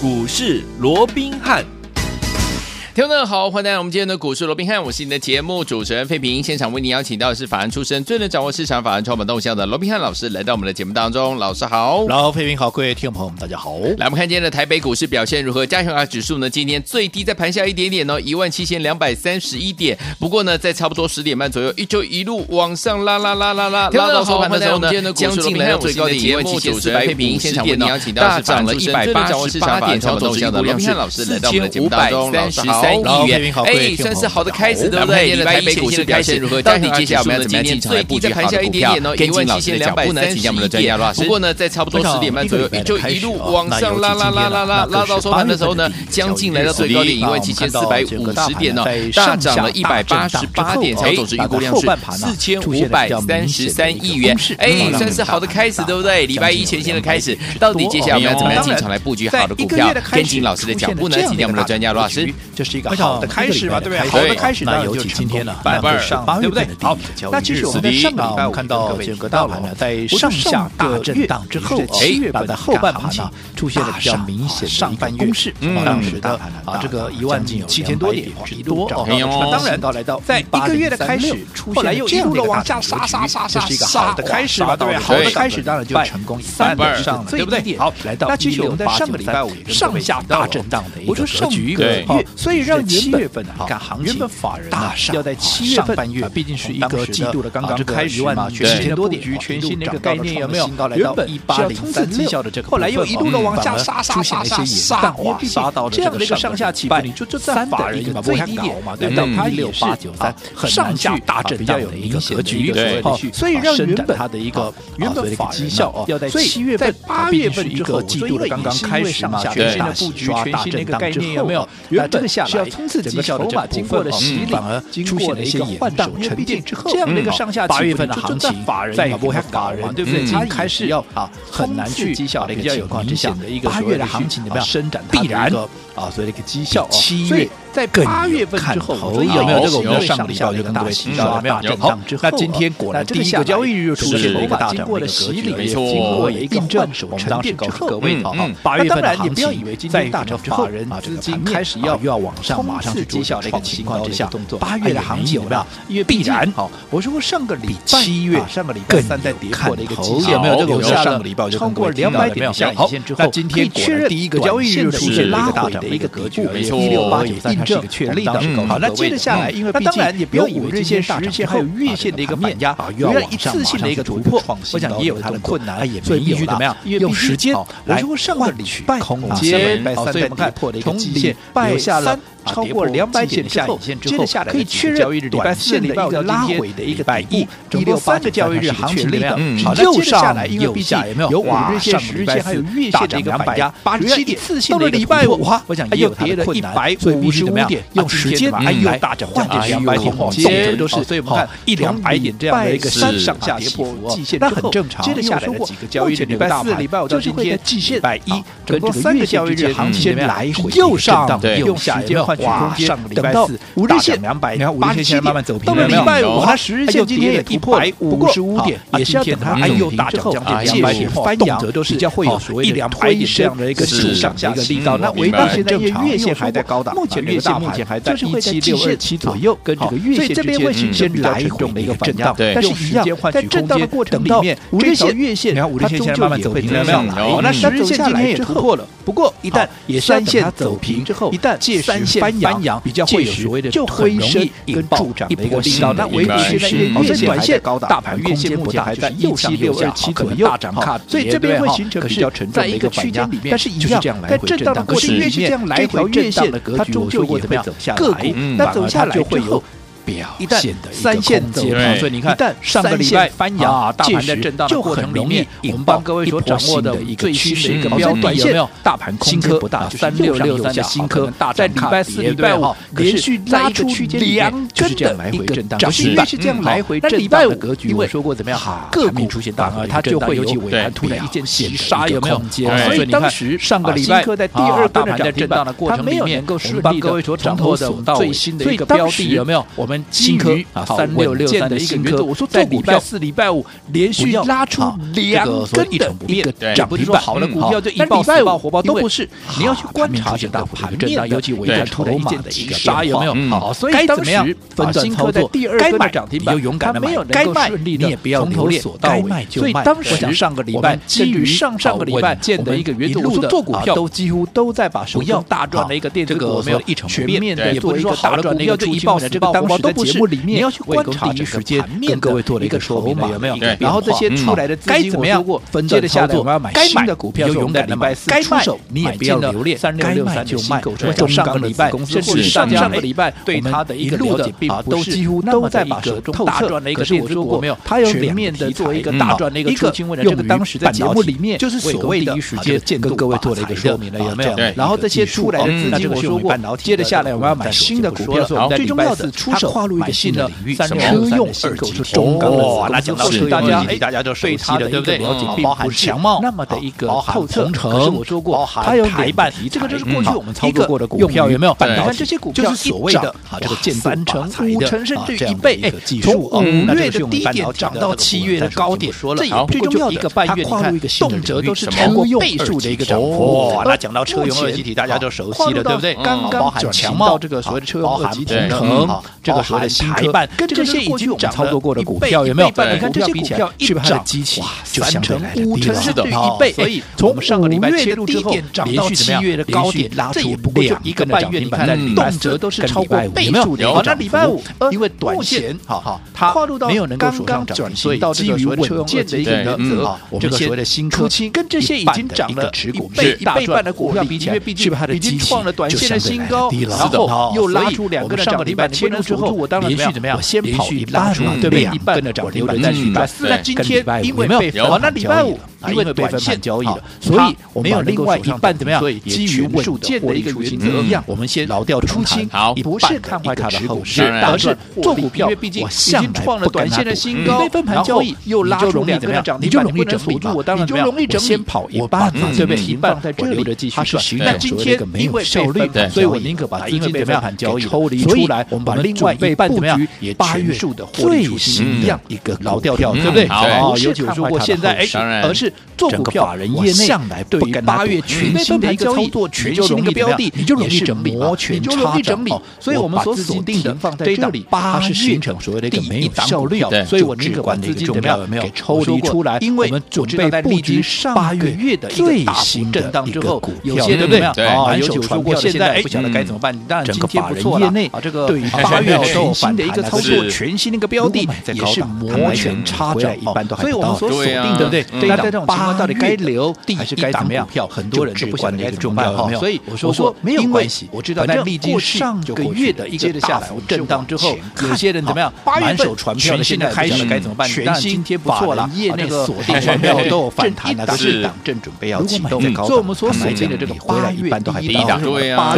股市罗宾汉。听众好，欢迎来到我们今天的股市罗宾汉，我是你的节目主持人费平。现场为你邀请到的是法案出身、最能掌握市场法案创本动向的罗宾汉老师，来到我们的节目当中。老师好，然后费平好，各位听众朋友们大家好。来，我们看今天的台北股市表现如何？加权指数呢？今天最低在盘下一点点哦，一万七千两百三十一点。不过呢，在差不多十点半左右，一就一路往上拉拉拉拉拉，拉到收盘的时候呢，将近来到最高点一万七千四百五十点呢，大涨了一百八十八点，超走向的罗宾汉老师来到我们的节目当中。老师好，亿元。哎，算是好的开始，对不对？礼拜一股市开始如何？到底接下来我们要怎么样进场来布局好的股票？一万七千两百三十一点。不过呢，在差不多十点半左右，就一路往上拉拉拉拉拉，拉到收盘的时候呢，将近来到最高点一万七千四百五十点呢，大涨了一百八十八点，成交总值预估量是四千五百三十三亿元。哎，算是好的开始，对不对？礼拜一全新的开始，到底接下来我们要怎么样进场来布局好的股票？跟进老师的脚步呢？请教我们的专家罗老师，这是一个好的开始。是吧？对不对？好的开始，那尤其今天呢，百倍上，对不对？好，那其实我们在上个礼拜我们看到整个大盘呢，在上下大震荡之后，七月份的后半盘呢，出现了比较明显的上半月攻势。当时大盘啊，这个一万七千多点之多。那当然到来到在一个月的开始，后来又一路的往下杀杀杀杀，这是一个好的开始吧？对不对？好的开始当然就成功三板上了，对不对？好，来到那其实我们在上个礼拜五上下大震荡的一个格局，对，所以让七月份。看行情，法人大上要在七月份半月，毕竟是一个季度的刚刚开始嘛，七千多点，全新的一个概念有没有？原本一八零三绩效的这个，后来又一路的往下杀杀杀杀杀，杀到这样的一个上下起伏，你就就在法人最低点嘛，对不对？一六八九三，上下大震荡的一个格局，对，所以让原本它的一个原本法绩效哦，要在七月份八月份一个季度的刚刚开始嘛，全新的布局，全新的一个概念有没有？原本是要冲刺绩效的。经过了洗礼，反而出现了一些换挡沉淀之后，这样的一个上下八月份的行情，在法人对不对？他开始要啊很难去绩效的一个情况之下，八月的行情怎么样？伸展必然啊，所以这个绩效七月。在八月份之后，有没有这个我们上个礼拜就跟各位提到有没有？好，那今天果然第一个交易日又出现了一个大涨的格局，没错，经过一个印证，我们当时告诉各位，好，八月份的行情在大涨之后，啊，这个资金开始要又要往上马上去绩效的一个情况之下，八月的行情有没有？因为必然，好，我说过上个礼七月上个礼拜三在跌破的一个绩效，有没有这个？上个礼拜就超过两百点下影线之后，那今天果然第一个交易日出现了一个大涨的一个格局，没错，一六八九三。这个确立的，好，那接着下来，因为当然也不要以为日线、十日线还有月线的一个面压，又要一次性的一个突破，我想也有它的困难，所以必须怎么样？用时间来上个礼拜空间，好，所以我们看从礼拜三。超过两百点下影线之后，可以确认短线的一个拉回的一个底部，一六三个交易日行情的，嗯，好，接着下来，因为毕竟有五日线、十日线还有月线的一个买压，八十七点，到了礼拜五，我想又跌了一百五十五点，用时间来大涨将近两百点，动辄都是，所以我们看一两百点这样的一个上下跌破季线，那很正常。接着下来的几个交易日，礼拜四、礼拜五到今天，季线百一，跟这个三个交易日行情来回又上又下，有哇！上个礼拜四五日线两百，然后五日线现在慢慢走平了，到了礼拜五，它十日线今天也突破五十五点，也是要等它还有大涨将近两百点翻扬，都是比较会有所谓的推升的一个上下一个力道。那尾巴现在月线还在高档，目前月线目前还在一七六二七左右，跟这个月线之间会形成来回的一个震荡。但是一样，在震荡的过程里面，五日线月线，然后五日线现在慢慢走平了没有？那十日线今天也突破了，不过一旦也三线走平之后，一旦借三线翻扬。比较会有所谓的推升跟助长的一个力道，那唯独现在月线还在高档，大盘月线目前还在一七六二七左右大涨卡，所以这边会形成比较沉重的一个区间里面，但是一样在震荡的过程里面，来回震荡的格局，它终究也会走下来，那走下来就会有。一旦三线走平，所以你看，一旦上个礼拜翻扬，大盘在震荡的过程里面，我们帮各位所掌握的一个趋势的一个标的有没有？大盘空间不大，三六六三的新科，在礼拜四、礼拜五连续拉出区间两根的一个涨势，但是这样来回震荡的格局，我说过怎么样？个股出现大而它就会尤其尾盘突然一件险杀，有没有？所以当时上个礼拜在第二大盘在震荡的过程里面，我们帮各位所掌握的最新的一个标的有没有？我们们新科啊三六六三的一个原则，我说在礼拜四、礼拜五连续拉出两根的一成不变涨停板，好的股票就一爆四爆火爆都不是，你要去观察这大盘震荡，尤其尾段突然一件的急杀有没有？好，所以该怎么样分段操作？该买涨停板你就勇敢的买，该卖你也不要从头锁到尾。所以当时上个礼拜基于上上个礼拜建的一个原则，我说做股票都几乎都在把手中大赚的一个电子股没有一成不变，也不是说大赚的一个一爆的这个当时的节目里面，你要去观察第一时间跟各位做了一个说明有没有？然后这些出来的资金怎么样？分段操作，该买的股票就勇敢的买，该卖你也不要留恋，该卖就卖。中上个礼拜甚至上上个礼拜对它的一个了解，并不是都在把手中大赚的一个电子股没有？它有全面的做一个大赚的一个出清，为了这个当时在节目里面就是所谓的第一时间跟各位做了一个说明了有没有？然后这些出来的资金我说过，接着下来我们要买新的股票，最重要的出手跨入一个新的领域，车用二级是中钢的，那讲到是大家哎，大家就熟悉了，对不对？包含强茂那么的一个透彻，可是我说过，它有台半，这个就是过去我们操作过的股票有没有？你看这些股票所谓的啊，这个见三成、五成甚至一倍，哎，从五月的低点涨到七月的高点，这也最重要的一个半月，你看动辄都是超过倍数的一个涨幅。哇，那讲到车用二级体，大家就熟悉了，对不对？刚刚转强到这个所谓的车用二级体，这个所谓的台半，跟这些已经涨操作过的股票有没有？你看这些股票一涨，就三成、五成甚至一倍，所以从上个礼拜切入之后，连续七月的高点，这也不过就一个半月，你看动辄都是超过倍数的。好，那礼拜五因为短线，好好，它没有能够刚刚转型到这个所谓的稳健的一个原则，这个所谓的新科，跟这些已经涨了一倍、一倍半的股票比起来，毕竟已经创了短线的新高，然后又拉出两个上个礼拜切入之后，我当然连续怎么样？我先跑一半嘛，对不对？一半跟着涨停板再去买。那今天因为被分盘交易，因为被分盘交易的，所以我们有另外一半怎么样？基于稳健的一个原则一样，我们先老掉出清，好，不是看坏它的后市，而是做股票，因为毕竟已经创了短线的新高，被分盘交易又拉出两个涨停板，你不能锁住我，当然怎么样？先跑一半，对不对？一半在这里。那今天因为效率，所以我宁可把资金被分盘交易抽离出来，我们把另外一半怎么样？也八月数的最新的一个老调掉，对不对？好，尤其我说过现在哎，而是做股票，法人业内向来对八月全新的一个操作，全新的一个标的，你就容易整理，你就容易整理。所以我们所锁定的放在这里，八月形成所谓的一个没有效率，所以我宁可把资金怎么样给抽离出来，因为我们准备布局八个月的最新震荡之后，有些对不对？啊，尤其我说过现在哎，不晓得该怎么办。当然今天不错了啊，这个对于八月全新的一个操作，全新的一个标的也是摩拳擦掌，一般都还不到。所以我们所锁定的对，那在这种情况到底该留还是该怎么样？票很多人都不晓得该怎么办。所以我说过没有关系，我知道在历经上个月的一个大幅震荡之后，有些人怎么样？满手传票的现在开始该怎么办？全新今天不错了，业内锁定 传票都有 反弹了，是档正准备要启动。所以我们所锁定的这个八月一般都还低档，对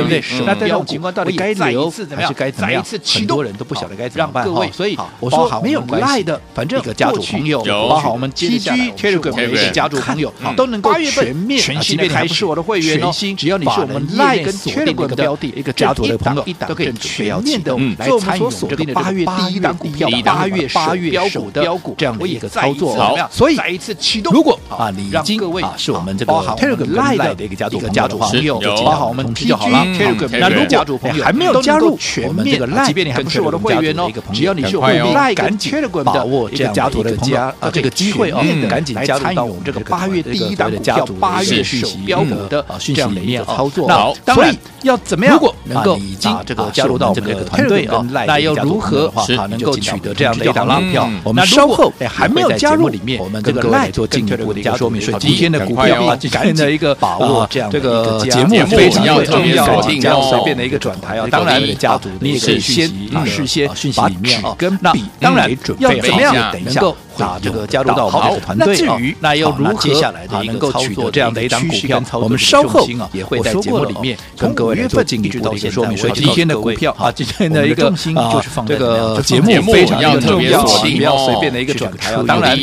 不对？那在这种情况到底该留还是该怎么样？很多人都不晓得该怎么办。各位，所以我说没有赖的，反正过去包好我们 TG Telegram 的一些家族朋友都能够全面全新开始我的会员哦，只要你是我们赖跟 Telegram 的标的一个家族的朋友，都可以全面的来参与我们这个八月第一档股票，八月八月标股的标股这样的一个操作。好，所以再一次启动。如果啊，你已经啊是我们这个 Telegram 赖的一个家族家族朋友，包好我们 TG Telegram 那如果家族朋友还没有加入全面的赖，即便你还不是我的会员哦，只要你是我们赖跟 Telegram 的把握这样家族的家啊这个机会哦，赶紧加入到我们这个八月第一档股票八月首标股的这样的一个操作。那当然要怎么样？如果能够已经这个加入到这个团队啊，那又如何啊能够取得这样的一档股票？我们稍后还没有加入里面，我们这个赖做进一步的一个说明。所以今天的股票啊，赶紧的一个把握这样这个节目非常重要啊，这样随便的一个转台啊，当然家族你也可以先事先讯息里面啊跟笔当然要怎么样能够。啊这个加入到我们的团队。那至于那又如何接下来的一个操作这样的一档股票，我们稍后也会在节目里面跟各位来做进一步的一个说明。所以今天的股票啊，今天的一个就是放这个节目非常的重要，不要随便的一个转台。当然，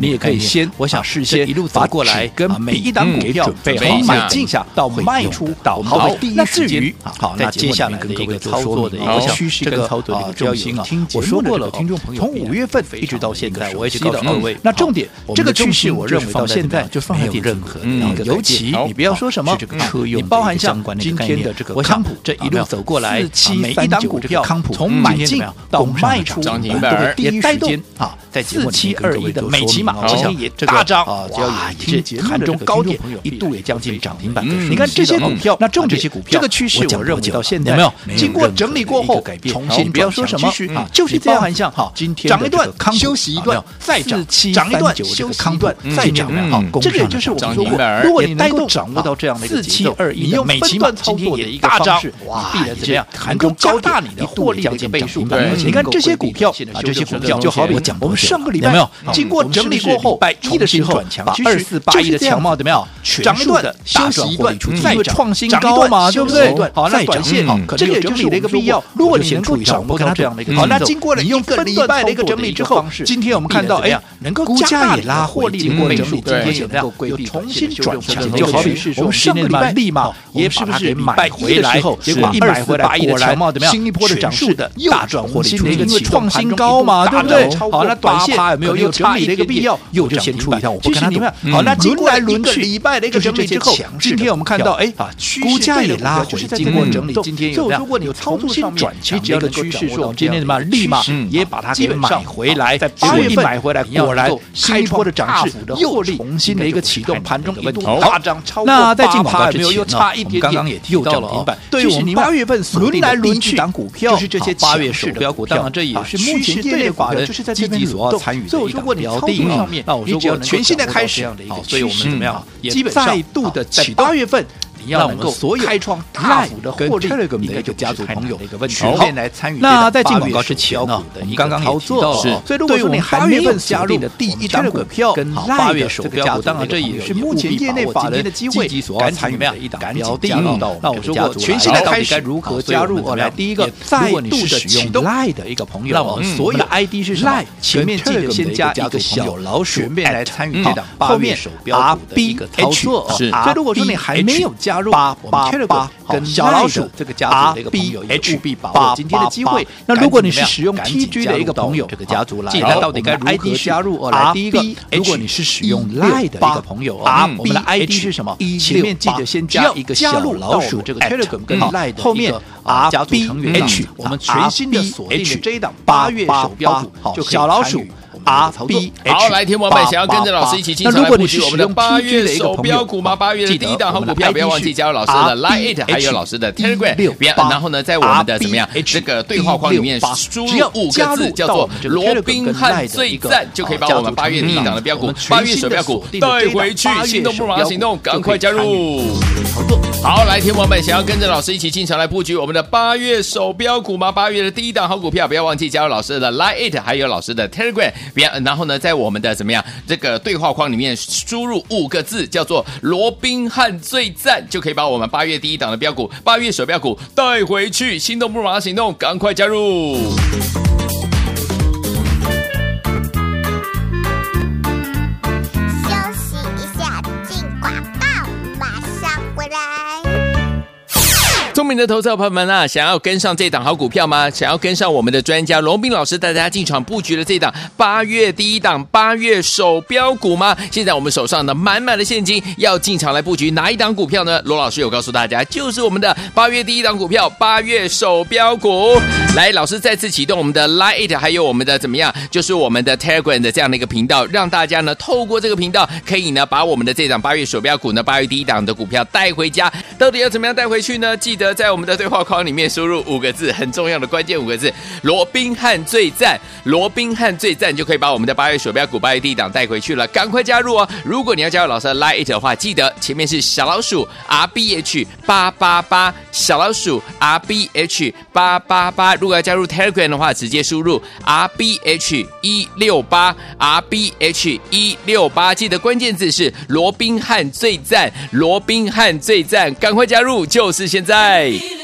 你也可以先，我想事先一路发过来，跟每一档股票准备好买进下到卖出到好的第一时间。好，那接下来跟各位操作的一个趋势跟操作的一个重心啊，我说过了，听众朋友，从五月份一直到现在，我也告诉各位，那重点这个趋势，我认为到现在就放在任何的，尤其你不要说什么车用，你包含像今天的这个康普这一路走过来，每一档股票从买进到卖出，都会第一时间啊，在四七二一的美琪玛，今天也大涨啊，只要有这盘中高点一度也将近涨停板。你看这些股票，那重点这些股票，这个趋势我认为到现在有没有经过整理过后重新不要说什么啊，就是包含像哈，今天涨一段休息一段再涨，涨一段休息一段再涨，好，这个也就是我们说过，如果你能够掌握到这样的一个节奏，你用美琪玛操作的一个方式，哇，必然怎么样？盘中高大你的获利的一个倍数。你看这些股票啊，这些股票就好比我们上个礼拜没有经过整理过后，百一的时候把二四八一的强茂怎么样？涨一段休息一段再创新高嘛，对不对？好，那短线好，这个也就是的一个必要。如果你能够掌握到这样的一个，好，那经过了一个礼拜的一个整理之后，今天我们看到，哎呀，能够加大也拉获利，经过整理，今天也能够规避重新转强，就好比是说上个礼拜立马也是不是买回来，结果一买回来果然新一波的涨势的大转获利因为创新高嘛，对不对？好，那短线有没有又整理的一个必要？又就先出一趟，我不看它怎么样。好，那经过轮去礼拜的一个整理之后，今天我们看到，哎啊，股价也拉回，经过整理，今天有如果你有操作上面，你只要能够趋势说，今天怎么立马也把它给买回来，在八月份买回来，果然开波的涨势又重新的一个启动，盘中一度大涨超过八趴，没有又差一点点，刚刚也又涨停板。对于我们八月份轮来轮去档股票，就是这些八月首标股，当然这也是目前业内法人就是在积极所要参与的一个标的上面。那我说过，全新的开始，好，所以我们怎么样？基本上再度的在八月份。你要能够开创大幅的获利，应该就家族朋友的一个问题。好，那在进广告之前呢，我们刚刚操作是，所以如果说你还没有加入的第一张股票，跟八月首标，当然这也是目前业内法人的机会，赶紧的一档标的。那我说过，全新的开始该如何加入？我来第一个，再度的启动 Line 的一个朋友，那我们所有的 ID 是什么？前面记得先加一个小老鼠，顺便来参与这档八月首标股的一个操作。是，所以如果说你还没有加，加入八八八跟小老鼠这个家族的一个朋友，也务必把握今天的机会。那如果你是使用 TG 的一个朋友，这个家族来，那到底该如何加入？来，第一个，如果你是使用 Line 的一个朋友，我们的 ID 是什么？前面记得先加一个小老鼠，这个 Telegram 跟 Line 后面 R 家族成员 H，我们全新的锁定的这一档八月手标股，就小老鼠。R B H，好，来，天王们想要跟着老师一起进场来布局我们的八月首标股吗？八月的第一档好股票，不要忘记加入老师的 Line 还有老师的 Telegram，然后呢，在我们的怎么样这个对话框里面输入五个字，叫做“罗宾汉最赞”，就可以把我们八月第一档的标股、八月首标股带回去。心动不马上行动，赶快加入！好，来，天王们想要跟着老师一起进场来布局我们的八月首标股吗？八月的第一档好股票，不要忘记加入老师的 Line 还有老师的 Telegram。然后呢，在我们的怎么样这个对话框里面输入五个字，叫做“罗宾汉最赞”，就可以把我们八月第一档的标股、八月首标股带回去。心动不如马上行动，赶快加入！聪明的投资者朋友们啊，想要跟上这档好股票吗？想要跟上我们的专家龙斌老师带大家进场布局的这档八月第一档八月首标股吗？现在我们手上的满满的现金，要进场来布局哪一档股票呢？罗老师有告诉大家，就是我们的八月第一档股票八月首标股。来，老师再次启动我们的 Line，还有我们的怎么样？就是我们的 Telegram 的这样的一个频道，让大家呢透过这个频道，可以呢把我们的这档八月首标股呢八月第一档的股票带回家。到底要怎么样带回去呢？记得。在我们的对话框里面输入五个字，很重要的关键五个字：罗宾汉最赞，罗宾汉最赞，就可以把我们的八月鼠标股八月低档带回去了。赶快加入哦！如果你要加入老师的 Line 的话，记得前面是小老鼠 R B H 八八八，小老鼠 R B H 八八八。如果要加入 Telegram 的话，直接输入 R B H 一六八 R B H 一六八，记得关键字是罗宾汉最赞，罗宾汉最赞，赶快加入，就是现在。Hey.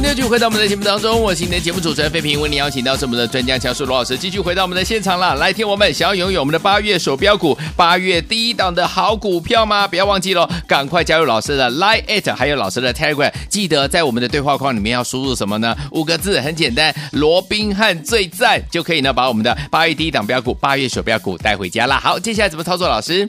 欢迎继续回到我们的节目当中，我是你的节目主持人费平，为你邀请到是我们的专家教授罗老师，继续回到我们的现场了。来听我们想要拥有我们的八月手标股、八月第一档的好股票吗？不要忘记了，赶快加入老师的 Line@ 还有老师的 Telegram，记得在我们的对话框里面要输入什么呢？五个字很简单，罗宾汉最赞就可以呢，把我们的八月第一档标股、八月手标股带回家了。好，接下来怎么操作？老师？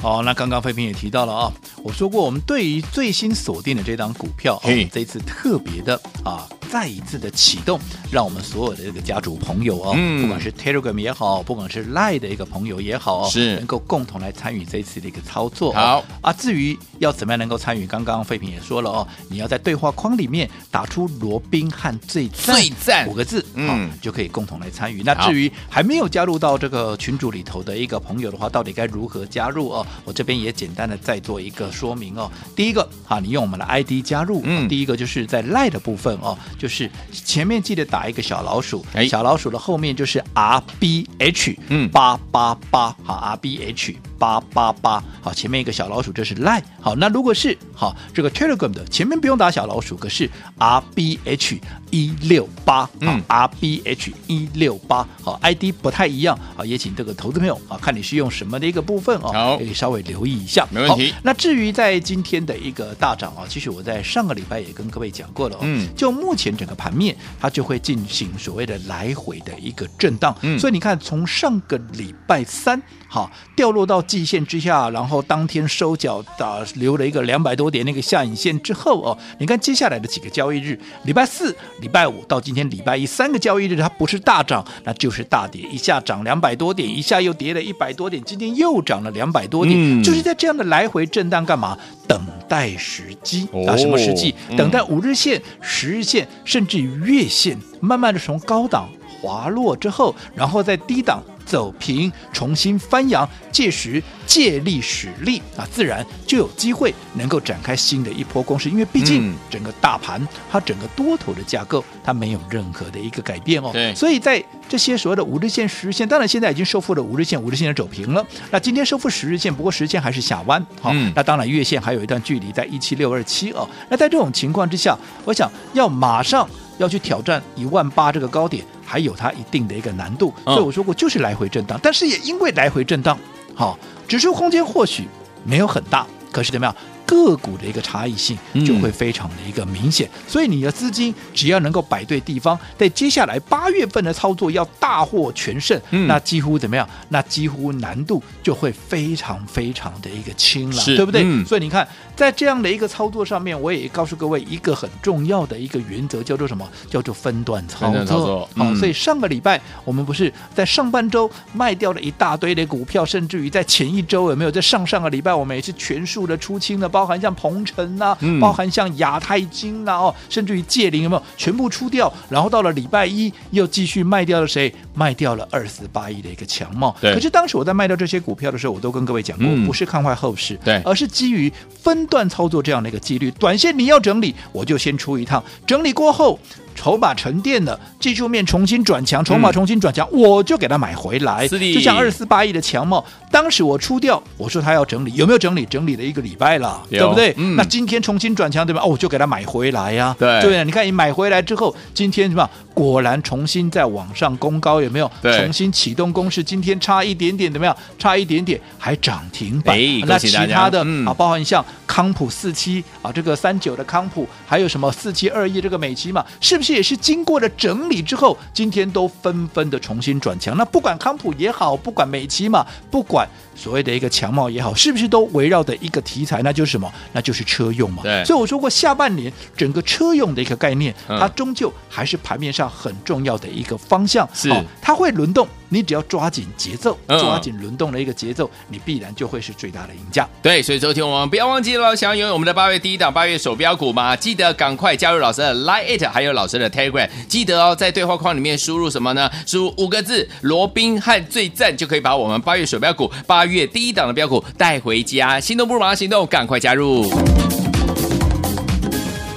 好，那刚刚费平也提到了啊，我说过，我们对于最新锁定的这张股票，嘿，这一次特别的啊。再一次的启动，让我们所有的这个家族朋友哦，嗯、不管是 Telegram 也好，不管是 Line 的一个朋友也好，是能够共同来参与这一次的一个操作。好啊，至于要怎么样能够参与，刚刚费平也说了哦，你要在对话框里面打出“罗宾汉最赞”最赞五个字，嗯，就可以共同来参与。那至于还没有加入到这个群组里头的一个朋友的话，到底该如何加入哦？我这边也简单的再做一个说明哦。第一个啊，你用我们的 ID 加入，嗯，第一个就是在 Line 的部分哦。就是前面记得打一个小老鼠，哎、小老鼠的后面就是 R B H，嗯，八八八，好，R B H。八八八，好，前面一个小老鼠，这是 Line，好，那如果是好这个 Telegram 的前面不用打小老鼠，可是 R B H 一六八，嗯，R B H 一六八，好，ID 不太一样，好，也请这个投资朋友啊，看你是用什么的一个部分哦，好，可以稍微留意一下，没问题。那至于在今天的一个大涨啊，其实我在上个礼拜也跟各位讲过了哦，嗯，就目前整个盘面它就会进行所谓的来回的一个震荡，嗯，所以你看从上个礼拜三。好，掉落到季线之下，然后当天收脚的留了一个两百多点那个下影线之后哦，你看接下来的几个交易日，礼拜四、礼拜五到今天礼拜一三个交易日，它不是大涨，那就是大跌，一下涨两百多点，一下又跌了一百多点，今天又涨了两百多点，嗯、就是在这样的来回震荡干嘛？等待时机啊？什么时机？哦、等待五日线、十日线，甚至于月线，慢慢的从高档滑落之后，然后在低档。走平，重新翻扬，届时借力使力啊，自然就有机会能够展开新的一波攻势。因为毕竟整个大盘它整个多头的架构它没有任何的一个改变哦。对，所以在这些所谓的五日线、十日线，当然现在已经收复了五日线，五日线的走平了。那今天收复十日线，不过十日线还是下弯。好，嗯、那当然月线还有一段距离，在一七六二七哦。那在这种情况之下，我想要马上。要去挑战一万八这个高点，还有它一定的一个难度，所以我说过就是来回震荡，但是也因为来回震荡，好，指数空间或许没有很大，可是怎么样？个股的一个差异性就会非常的一个明显。嗯、所以你的资金只要能够摆对地方，在接下来八月份的操作要大获全胜，嗯、那几乎怎么样？那几乎难度就会非常非常的一个轻了，对不对？嗯、所以你看，在这样的一个操作上面，我也告诉各位一个很重要的一个原则，叫做什么？叫做分段操作。操作嗯、好，所以上个礼拜我们不是在上半周卖掉了一大堆的股票，甚至于在前一周有没有？在上上个礼拜我们也是全数的出清的，包含像鹏程呐，嗯、包含像亚太金呐，哦，甚至于界霖有没有全部出掉？然后到了礼拜一又继续卖掉了谁？卖掉了二四八亿的一个强茂。对可是当时我在卖掉这些股票的时候，我都跟各位讲过，嗯、不是看坏后市，对，而是基于分段操作这样的一个几率。短线你要整理，我就先出一趟，整理过后。筹码沉淀了，技术面重新转强，筹码重新转强，嗯、我就给它买回来。的就像二四八亿的强茂，当时我出掉，我说他要整理，有没有整理？整理了一个礼拜了，对不对？嗯、那今天重新转强，对吧？哦，我就给它买回来呀、啊。对对，你看你买回来之后，今天什么？果然重新在往上攻高，有没有？对重新启动攻势，今天差一点点，怎么样？差一点点，还涨停板。哎、那其他的、嗯、啊，包含像康普四七啊，这个三九的康普，还有什么四七二一这个美琪嘛，是不是也是经过了整理之后，今天都纷纷的重新转强？那不管康普也好，不管美琪嘛，不管。所谓的一个强茂也好，是不是都围绕的一个题材？那就是什么？那就是车用嘛。对。所以我说过，下半年整个车用的一个概念，嗯、它终究还是盘面上很重要的一个方向。是、哦。它会轮动，你只要抓紧节奏，抓紧轮动的一个节奏，嗯、你必然就会是最大的赢家。对。所以昨天我们不要忘记了，想要拥有我们的八月第一档八月手标股吗？记得赶快加入老师的 Line It，还有老师的 Telegram。记得哦，在对话框里面输入什么呢？输入五个字“罗宾汉最赞”，就可以把我们八月手标股八。月第一档的标股带回家，心动不如马上行动，赶快加入！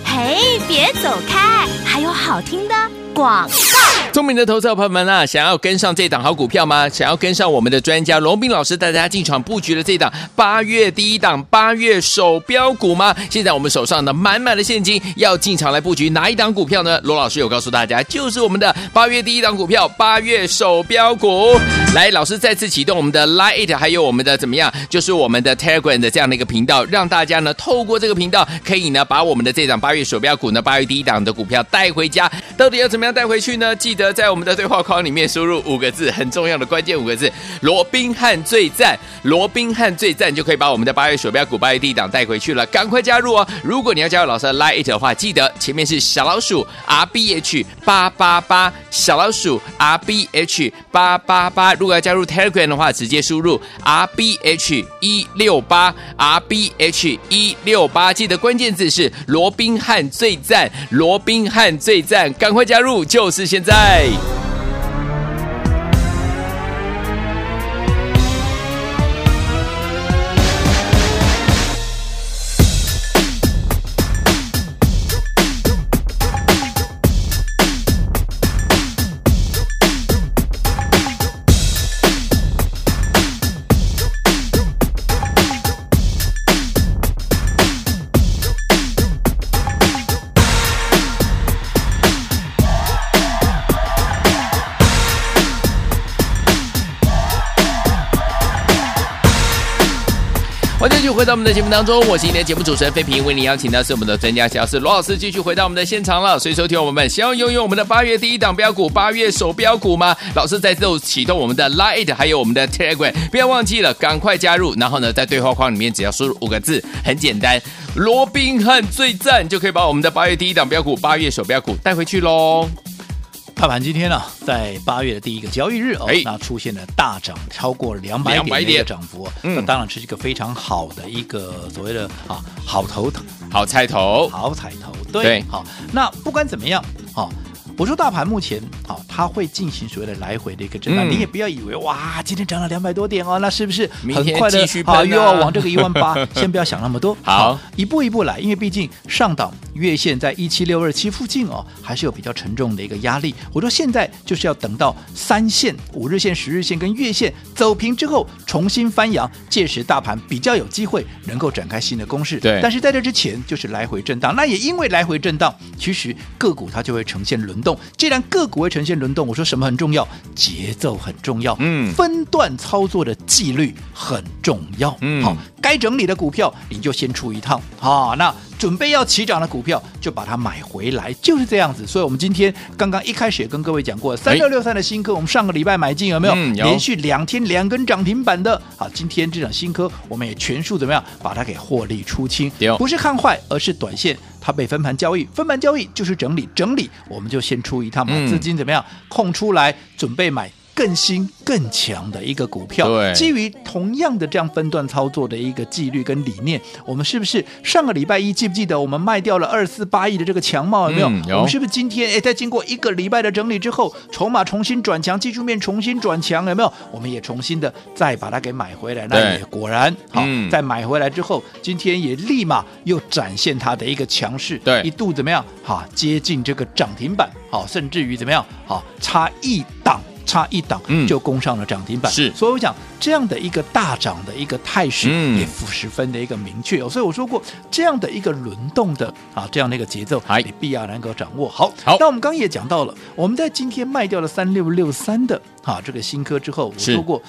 嘿，别走开，还有好听的广告。聪明的投资者朋友们啊，想要跟上这档好股票吗？想要跟上我们的专家龙斌老师带大家进场布局的这档八月第一档八月手标股吗？现在我们手上的满满的现金，要进场来布局哪一档股票呢？罗老师有告诉大家，就是我们的八月第一档股票八月手标股。来，老师再次启动我们的 Line，还有我们的怎么样？就是我们的 Telegram 的这样的一个频道，让大家呢透过这个频道，可以呢把我们的这档八月手标股呢八月第一档的股票带回家。到底要怎么样带回去呢？记得。在我们的对话框里面输入五个字，很重要的关键五个字：罗宾汉最赞，罗宾汉最赞，就可以把我们的八月手标股八月第一档带回去了。赶快加入哦！如果你要加入老师的 Line 的话，记得前面是小老鼠 R B H 八八八，小老鼠 R B H 八八八。如果要加入 Telegram 的话，直接输入 R B H 一六八 R B H 一六八，记得关键字是罗宾汉最赞，罗宾汉最赞，赶快加入，就是现在！回到我们的节目当中，我是今天的节目主持人费平，为您邀请到是我们的专家小师罗老师，继续回到我们的现场了。所以，收听我们想要拥有我们的八月第一档标股，八月手标股吗？老师在这启动我们的 Line 还有我们的 Telegram，不要忘记了，赶快加入。然后呢，在对话框里面只要输入五个字，很简单，罗宾汉最赞，就可以把我们的八月第一档标股，八月手标股带回去喽。大盘今天呢，在八月的第一个交易日哦，那出现了大涨，超过两百点的一个涨幅，那当然是一个非常好的一个所谓的啊好头头，好彩头，好彩头，对，好，那不管怎么样，好。我说大盘目前啊，它会进行所谓的来回的一个震荡，嗯、你也不要以为哇，今天涨了两百多点哦，那是不是很快的啊又要往这个一万八？先不要想那么多，好，好，一步一步来，因为毕竟上档月线在一七六二七附近哦，还是有比较沉重的一个压力。我说现在就是要等到三线、五日线、十日线跟月线走平之后，重新翻扬，届时大盘比较有机会能够展开新的攻势。对，但是在这之前就是来回震荡，那也因为来回震荡，其实个股它就会呈现轮。动。既然个股会呈现轮动，我说什么很重要？节奏很重要，嗯，分段操作的纪律很重要，嗯，好，该整理的股票你就先出一趟，好，那。准备要起涨的股票，就把它买回来，就是这样子。所以，我们今天刚刚一开始也跟各位讲过，三六六三的新科，我们上个礼拜买进有没有？嗯、有连续两天两根涨停板的。好，今天这场新科，我们也全数怎么样，把它给获利出清。不是看坏，而是短线它被分盘交易，分盘交易就是整理，整理我们就先出一趟，把资金怎么样空出来，准备买。更新更强的一个股票，对，基于同样的这样分段操作的一个纪律跟理念，我们是不是上个礼拜一记不记得我们卖掉了二四八亿的这个强茂有没有？嗯、有。我们是不是今天哎，在经过一个礼拜的整理之后，筹码重新转强，技术面重新转强，有没有？我们也重新的再把它给买回来，那也果然好，嗯、在买回来之后，今天也立马又展现它的一个强势，对，一度怎么样？哈，接近这个涨停板，好，甚至于怎么样？好，差一档。差一档就攻上了涨停板，是，所以我讲这样的一个大涨的一个态势也十分的一个明确。哦。所以我说过，这样的一个轮动的啊，这样的一个节奏，你必要能够掌握。好。好，那我们刚刚也讲到了，我们在今天卖掉了三六六三的啊这个新科之后，我说过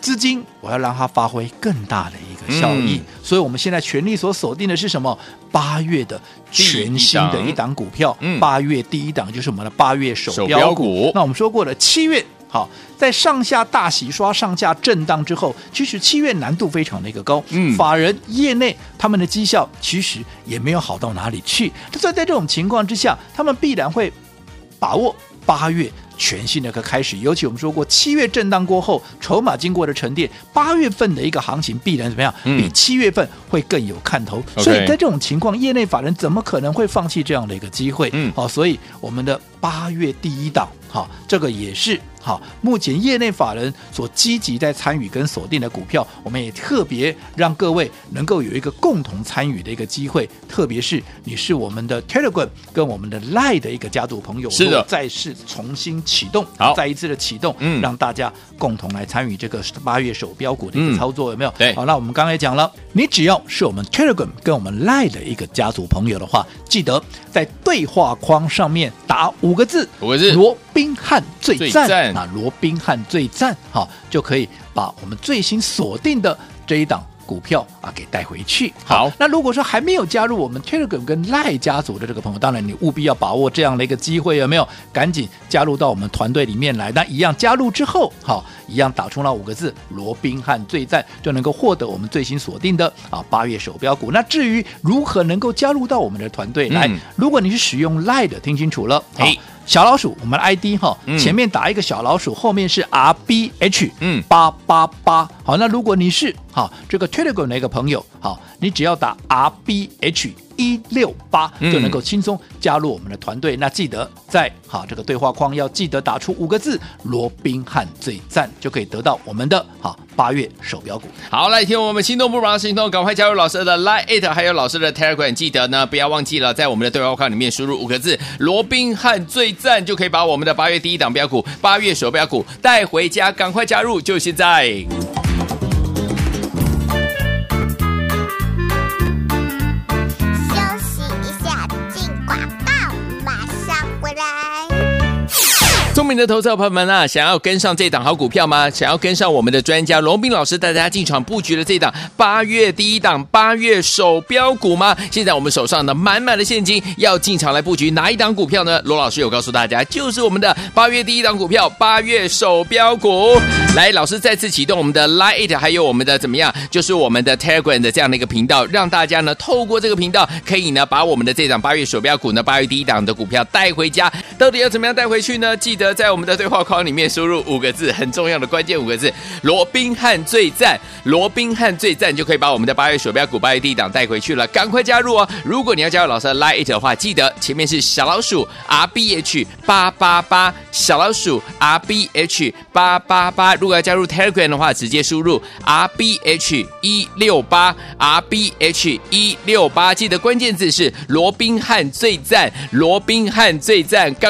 资金我要让它发挥更大的一个效益，所以我们现在全力所锁定的是什么？八月的全新的一档股票，八月第一档就是我们的八月手标股。那我们说过了，七月。好，在上下大洗刷、上下震荡之后，其实七月难度非常的一个高。嗯，法人业内他们的绩效其实也没有好到哪里去。所以在这种情况之下，他们必然会把握八月全新的一个开始。尤其我们说过，七月震荡过后，筹码经过的沉淀，八月份的一个行情必然怎么样？比七月份会更有看头。嗯、所以在这种情况，业内法人怎么可能会放弃这样的一个机会？嗯，好，所以我们的八月第一档，好，这个也是。好，目前业内法人所积极在参与跟锁定的股票，我们也特别让各位能够有一个共同参与的一个机会。特别是你是我们的 Telegram 跟我们的 Line 的一个家族朋友，是的，再次重新启动，好，再一次的启动，嗯，让大家共同来参与这个八月手标股的一个操作，嗯、有没有？对，好，那我们刚才讲了，你只要是我们 Telegram 跟我们 Line 的一个家族朋友的话，记得在对话框上面打五个字，五个字，罗宾汉最赞，最赞啊，罗宾汉。最赞，好，就可以把我们最新锁定的这一档股票啊给带回去。好，好，那如果说还没有加入我们 Telegram 跟 Line 家族的这个朋友，当然你务必要把握这样的一个机会，有没有？赶紧加入到我们团队里面来。那一样加入之后，好，一样打出那五个字“罗宾汉最赞”，就能够获得我们最新锁定的啊八月手标股。那至于如何能够加入到我们的团队来，嗯、如果你是使用 Line 的，听清楚了，好。小老鼠，我们的 ID 哈，前面打一个小老鼠，后面是 R B H，嗯，八八八。好，那如果你是好这个 Telegram 的一个朋友，好，你只要打 R B H。一六八就能够轻松加入我们的团队。嗯、那记得在好这个对话框要记得打出五个字“罗宾汉最赞”，就可以得到我们的好八月手标股。好，来听我们心动不如马上行动，赶快加入老师的 Line It，还有老师的 Telegram。记得呢，不要忘记了在我们的对话框里面输入五个字“罗宾汉最赞”，就可以把我们的八月第一档标股、八月手标股带回家。赶快加入，就现在！明的投资者朋友们啊，想要跟上这档好股票吗？想要跟上我们的专家罗斌老师带大家进场布局的这档八月第一档八月手标股吗？现在我们手上呢满满的现金，要进场来布局哪一档股票呢？罗老师有告诉大家，就是我们的八月第一档股票八月手标股。来，老师再次启动我们的 Line，还有我们的怎么样？就是我们的 Telegram 的这样的一个频道，让大家呢透过这个频道，可以呢把我们的这档八月手标股呢八月第一档的股票带回家。到底要怎么样带回去呢？记得。在我们的对话框里面输入五个字，很重要的关键五个字：罗宾汉最赞，罗宾汉最赞，就可以把我们的八月鼠标股八月 D 档带回去了。赶快加入哦！如果你要加入老师的 Line 的话，记得前面是小老鼠 R B H 八八八，小老鼠 R B H 八八八。如果要加入 Telegram 的话，直接输入 R B H 一六八 R B H 一六八，记得关键字是罗宾汉最赞，罗宾汉最赞，刚